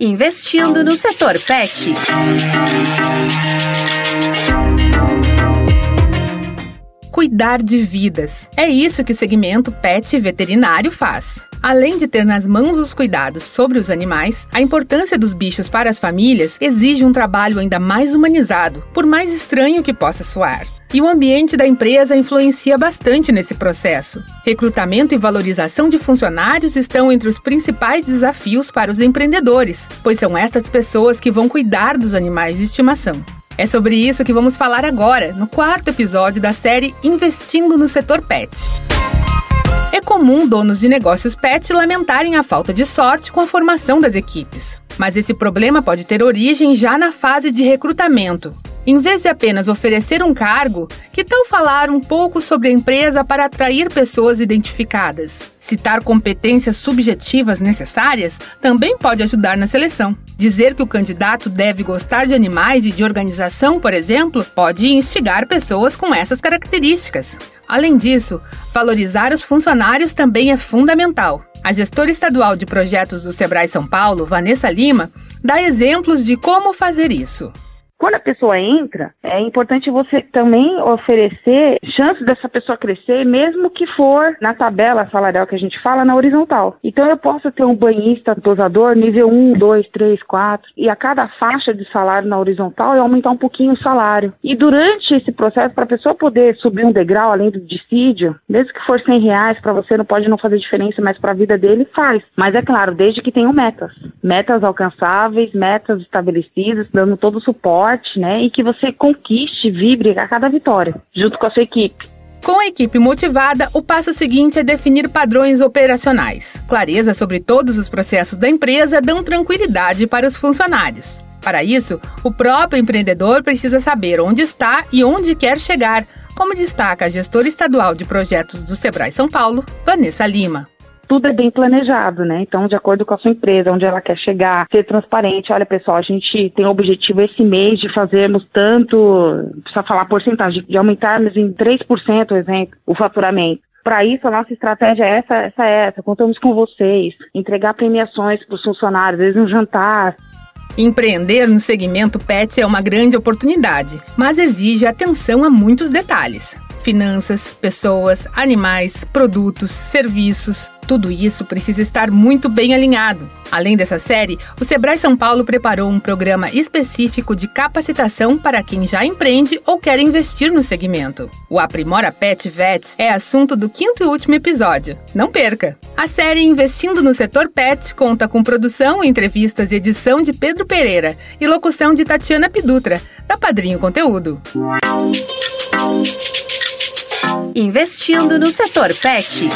Investindo no setor pet. Cuidar de vidas. É isso que o segmento pet veterinário faz. Além de ter nas mãos os cuidados sobre os animais, a importância dos bichos para as famílias exige um trabalho ainda mais humanizado, por mais estranho que possa soar. E o ambiente da empresa influencia bastante nesse processo. Recrutamento e valorização de funcionários estão entre os principais desafios para os empreendedores, pois são essas pessoas que vão cuidar dos animais de estimação. É sobre isso que vamos falar agora, no quarto episódio da série Investindo no Setor Pet. É comum donos de negócios pet lamentarem a falta de sorte com a formação das equipes. Mas esse problema pode ter origem já na fase de recrutamento. Em vez de apenas oferecer um cargo, que tal falar um pouco sobre a empresa para atrair pessoas identificadas? Citar competências subjetivas necessárias também pode ajudar na seleção. Dizer que o candidato deve gostar de animais e de organização, por exemplo, pode instigar pessoas com essas características. Além disso, valorizar os funcionários também é fundamental. A gestora estadual de projetos do Sebrae São Paulo, Vanessa Lima, dá exemplos de como fazer isso. Quando a pessoa entra, é importante você também oferecer chances dessa pessoa crescer, mesmo que for na tabela salarial que a gente fala, na horizontal. Então eu posso ter um banhista dosador nível 1, 2, 3, 4, e a cada faixa de salário na horizontal eu aumentar um pouquinho o salário. E durante esse processo, para a pessoa poder subir um degrau além do dissídio, mesmo que for 100 reais para você, não pode não fazer diferença, mas para a vida dele faz. Mas é claro, desde que tenham metas. Metas alcançáveis, metas estabelecidas, dando todo o suporte né? E que você conquiste, vibre a cada vitória, junto com a sua equipe. Com a equipe motivada, o passo seguinte é definir padrões operacionais. Clareza sobre todos os processos da empresa dão tranquilidade para os funcionários. Para isso, o próprio empreendedor precisa saber onde está e onde quer chegar, como destaca a gestora estadual de projetos do Sebrae São Paulo, Vanessa Lima tudo é bem planejado, né? Então, de acordo com a sua empresa, onde ela quer chegar, ser transparente. Olha, pessoal, a gente tem o objetivo esse mês de fazermos tanto, precisa falar porcentagem, de aumentarmos em 3%, exemplo, o faturamento. Para isso, a nossa estratégia é essa, essa, essa. Contamos com vocês. Entregar premiações para os funcionários, às vezes um jantar, Empreender no segmento pet é uma grande oportunidade, mas exige atenção a muitos detalhes finanças, pessoas, animais, produtos, serviços. Tudo isso precisa estar muito bem alinhado. Além dessa série, o Sebrae São Paulo preparou um programa específico de capacitação para quem já empreende ou quer investir no segmento. O Aprimora Pet Vet é assunto do quinto e último episódio. Não perca! A série Investindo no Setor Pet conta com produção, entrevistas e edição de Pedro Pereira e locução de Tatiana Pidutra, da Padrinho Conteúdo. Investindo no setor pet.